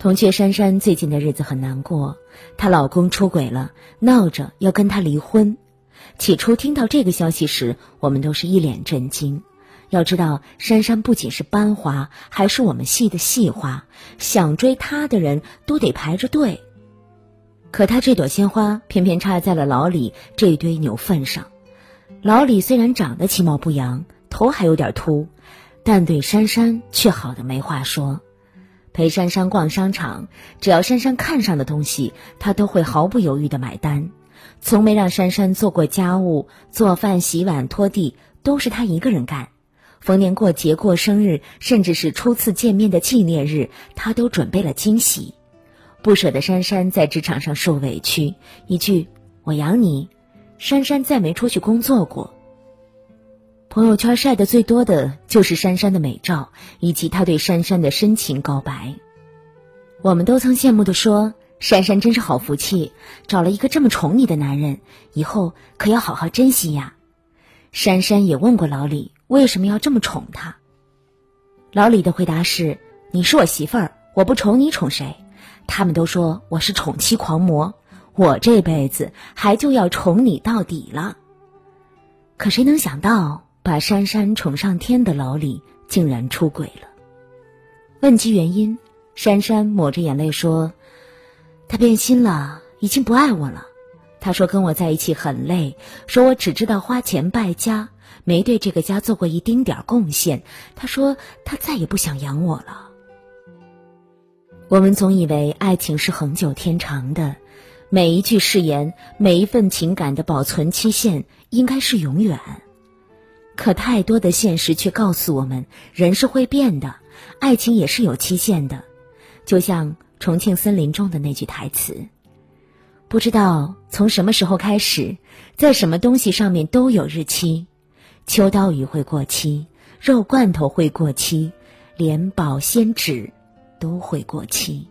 铜雀珊珊最近的日子很难过，她老公出轨了，闹着要跟她离婚。起初听到这个消息时，我们都是一脸震惊。要知道，珊珊不仅是班花，还是我们系的系花，想追她的人都得排着队。可她这朵鲜花偏偏插在了老李这堆牛粪上。老李虽然长得其貌不扬，头还有点秃，但对珊珊却好的没话说。陪珊珊逛商场，只要珊珊看上的东西，他都会毫不犹豫的买单。从没让珊珊做过家务，做饭、洗碗、拖地都是他一个人干。逢年过节、过生日，甚至是初次见面的纪念日，他都准备了惊喜。不舍得珊珊在职场上受委屈，一句“我养你”，珊珊再没出去工作过。朋友圈晒的最多的就是珊珊的美照，以及他对珊珊的深情告白。我们都曾羡慕的说：“珊珊真是好福气，找了一个这么宠你的男人，以后可要好好珍惜呀。”珊珊也问过老李为什么要这么宠他。老李的回答是：“你是我媳妇儿，我不宠你宠谁？他们都说我是宠妻狂魔，我这辈子还就要宠你到底了。”可谁能想到？把珊珊宠上天的老李竟然出轨了。问及原因，珊珊抹着眼泪说：“他变心了，已经不爱我了。他说跟我在一起很累，说我只知道花钱败家，没对这个家做过一丁点贡献。他说他再也不想养我了。”我们总以为爱情是恒久天长的，每一句誓言，每一份情感的保存期限应该是永远。可太多的现实却告诉我们，人是会变的，爱情也是有期限的。就像《重庆森林》中的那句台词：“不知道从什么时候开始，在什么东西上面都有日期。秋刀鱼会过期，肉罐头会过期，连保鲜纸都会过期。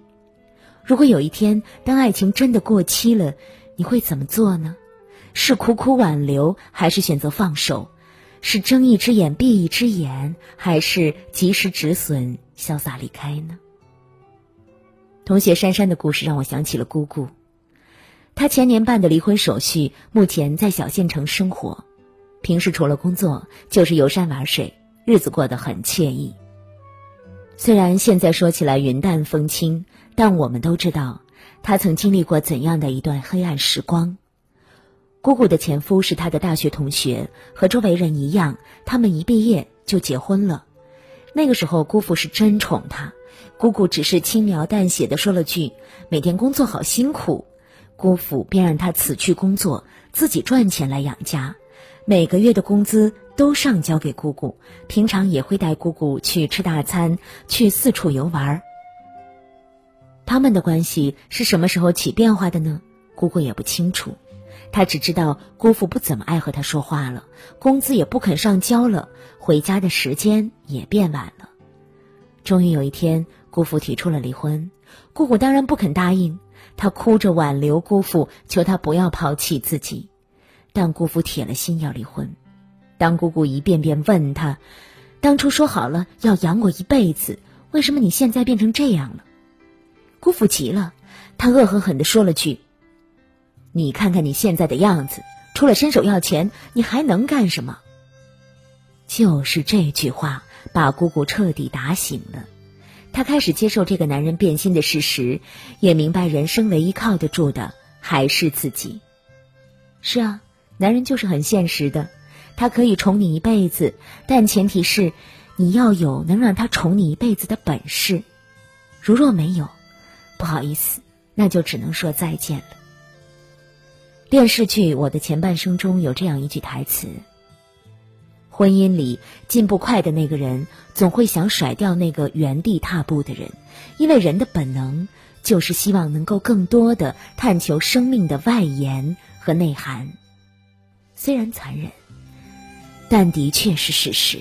如果有一天，当爱情真的过期了，你会怎么做呢？是苦苦挽留，还是选择放手？”是睁一只眼闭一只眼，还是及时止损、潇洒离开呢？同学珊珊的故事让我想起了姑姑，她前年办的离婚手续，目前在小县城生活，平时除了工作就是游山玩水，日子过得很惬意。虽然现在说起来云淡风轻，但我们都知道，她曾经历过怎样的一段黑暗时光。姑姑的前夫是她的大学同学，和周围人一样，他们一毕业就结婚了。那个时候，姑父是真宠她，姑姑只是轻描淡写的说了句：“每天工作好辛苦。”姑父便让她辞去工作，自己赚钱来养家，每个月的工资都上交给姑姑，平常也会带姑姑去吃大餐，去四处游玩。他们的关系是什么时候起变化的呢？姑姑也不清楚。他只知道姑父不怎么爱和他说话了，工资也不肯上交了，回家的时间也变晚了。终于有一天，姑父提出了离婚，姑姑当然不肯答应，她哭着挽留姑父，求他不要抛弃自己，但姑父铁了心要离婚。当姑姑一遍遍问他，当初说好了要养我一辈子，为什么你现在变成这样了？姑父急了，他恶狠狠地说了句。你看看你现在的样子，除了伸手要钱，你还能干什么？就是这句话把姑姑彻底打醒了，她开始接受这个男人变心的事实，也明白人生唯一靠得住的还是自己。是啊，男人就是很现实的，他可以宠你一辈子，但前提是你要有能让他宠你一辈子的本事。如若没有，不好意思，那就只能说再见了。电视剧《我的前半生》中有这样一句台词：“婚姻里进步快的那个人，总会想甩掉那个原地踏步的人，因为人的本能就是希望能够更多的探求生命的外延和内涵。虽然残忍，但的确是事实。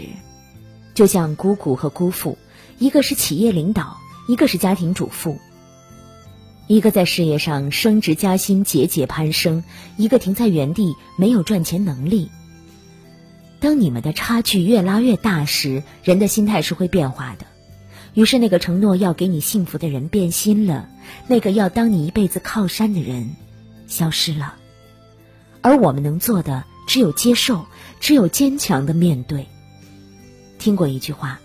就像姑姑和姑父，一个是企业领导，一个是家庭主妇。”一个在事业上升职加薪节节攀升，一个停在原地没有赚钱能力。当你们的差距越拉越大时，人的心态是会变化的。于是那个承诺要给你幸福的人变心了，那个要当你一辈子靠山的人消失了。而我们能做的只有接受，只有坚强的面对。听过一句话：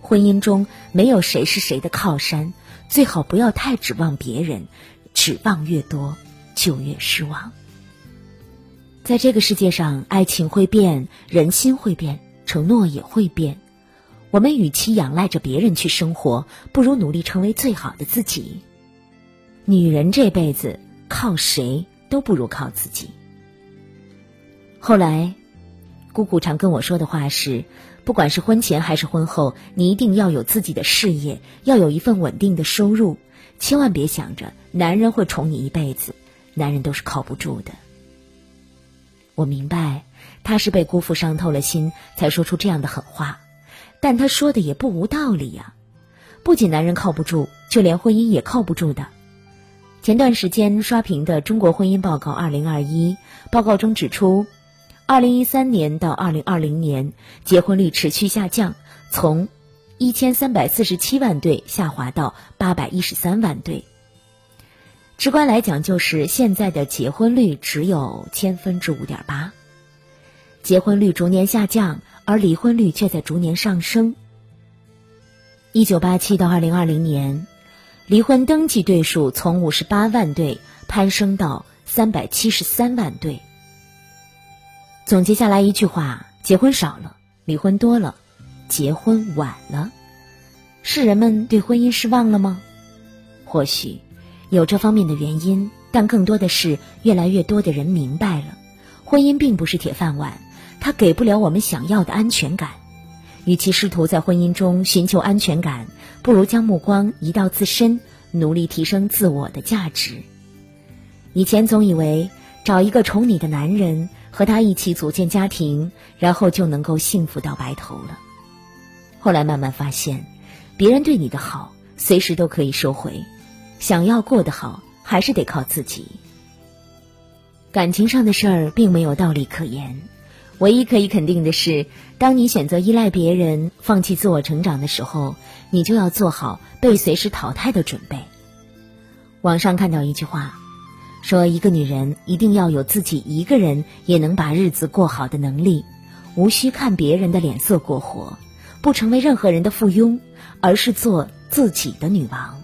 婚姻中没有谁是谁的靠山，最好不要太指望别人，指望越多就越失望。在这个世界上，爱情会变，人心会变，承诺也会变。我们与其仰赖着别人去生活，不如努力成为最好的自己。女人这辈子靠谁都不如靠自己。后来，姑姑常跟我说的话是：不管是婚前还是婚后，你一定要有自己的事业，要有一份稳定的收入，千万别想着男人会宠你一辈子，男人都是靠不住的。我明白，他是被姑父伤透了心，才说出这样的狠话，但他说的也不无道理呀。不仅男人靠不住，就连婚姻也靠不住的。前段时间刷屏的《中国婚姻报告二零二一》报告中指出，二零一三年到二零二零年结婚率持续下降，从一千三百四十七万对下滑到八百一十三万对。直观来讲，就是现在的结婚率只有千分之五点八，结婚率逐年下降，而离婚率却在逐年上升。一九八七到二零二零年，离婚登记对数从五十八万对攀升到三百七十三万对。总结下来一句话：结婚少了，离婚多了，结婚晚了，是人们对婚姻失望了吗？或许。有这方面的原因，但更多的是越来越多的人明白了，婚姻并不是铁饭碗，它给不了我们想要的安全感。与其试图在婚姻中寻求安全感，不如将目光移到自身，努力提升自我的价值。以前总以为找一个宠你的男人，和他一起组建家庭，然后就能够幸福到白头了。后来慢慢发现，别人对你的好，随时都可以收回。想要过得好，还是得靠自己。感情上的事儿并没有道理可言，唯一可以肯定的是，当你选择依赖别人、放弃自我成长的时候，你就要做好被随时淘汰的准备。网上看到一句话，说一个女人一定要有自己一个人也能把日子过好的能力，无需看别人的脸色过活，不成为任何人的附庸，而是做自己的女王。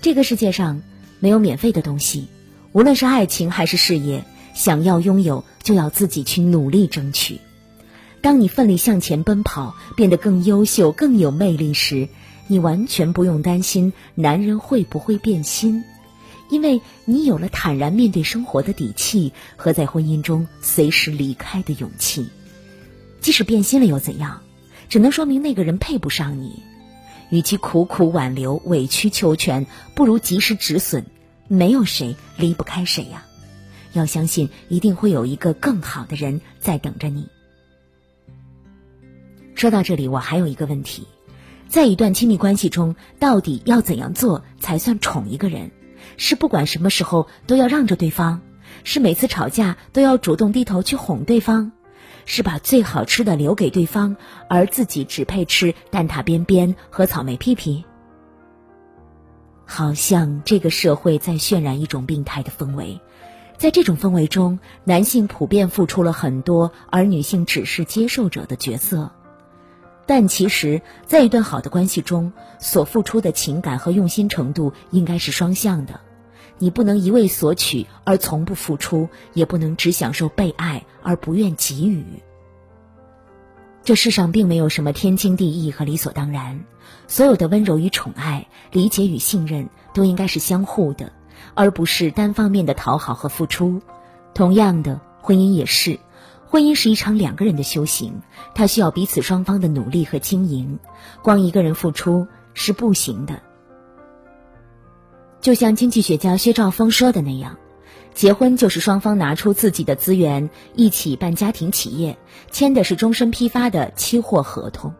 这个世界上没有免费的东西，无论是爱情还是事业，想要拥有就要自己去努力争取。当你奋力向前奔跑，变得更优秀、更有魅力时，你完全不用担心男人会不会变心，因为你有了坦然面对生活的底气和在婚姻中随时离开的勇气。即使变心了又怎样？只能说明那个人配不上你。与其苦苦挽留、委曲求全，不如及时止损。没有谁离不开谁呀，要相信一定会有一个更好的人在等着你。说到这里，我还有一个问题：在一段亲密关系中，到底要怎样做才算宠一个人？是不管什么时候都要让着对方？是每次吵架都要主动低头去哄对方？是把最好吃的留给对方，而自己只配吃蛋挞边边和草莓屁屁。好像这个社会在渲染一种病态的氛围，在这种氛围中，男性普遍付出了很多，而女性只是接受者的角色。但其实，在一段好的关系中，所付出的情感和用心程度应该是双向的。你不能一味索取而从不付出，也不能只享受被爱而不愿给予。这世上并没有什么天经地义和理所当然，所有的温柔与宠爱、理解与信任都应该是相互的，而不是单方面的讨好和付出。同样的，婚姻也是，婚姻是一场两个人的修行，它需要彼此双方的努力和经营，光一个人付出是不行的。就像经济学家薛兆丰说的那样，结婚就是双方拿出自己的资源一起办家庭企业，签的是终身批发的期货合同。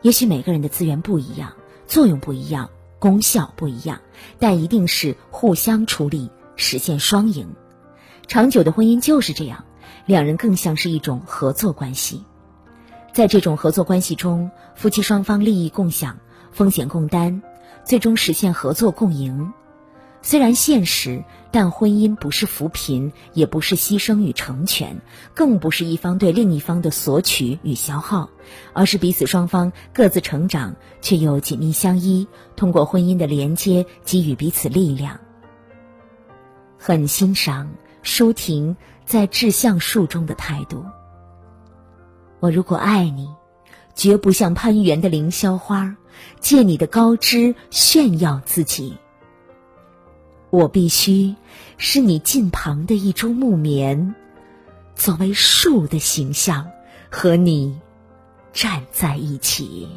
也许每个人的资源不一样，作用不一样，功效不一样，但一定是互相出力，实现双赢。长久的婚姻就是这样，两人更像是一种合作关系。在这种合作关系中，夫妻双方利益共享，风险共担，最终实现合作共赢。虽然现实，但婚姻不是扶贫，也不是牺牲与成全，更不是一方对另一方的索取与消耗，而是彼此双方各自成长，却又紧密相依，通过婚姻的连接给予彼此力量。很欣赏舒婷在《致橡树》中的态度。我如果爱你，绝不像攀援的凌霄花，借你的高枝炫耀自己。我必须是你近旁的一株木棉，作为树的形象，和你站在一起。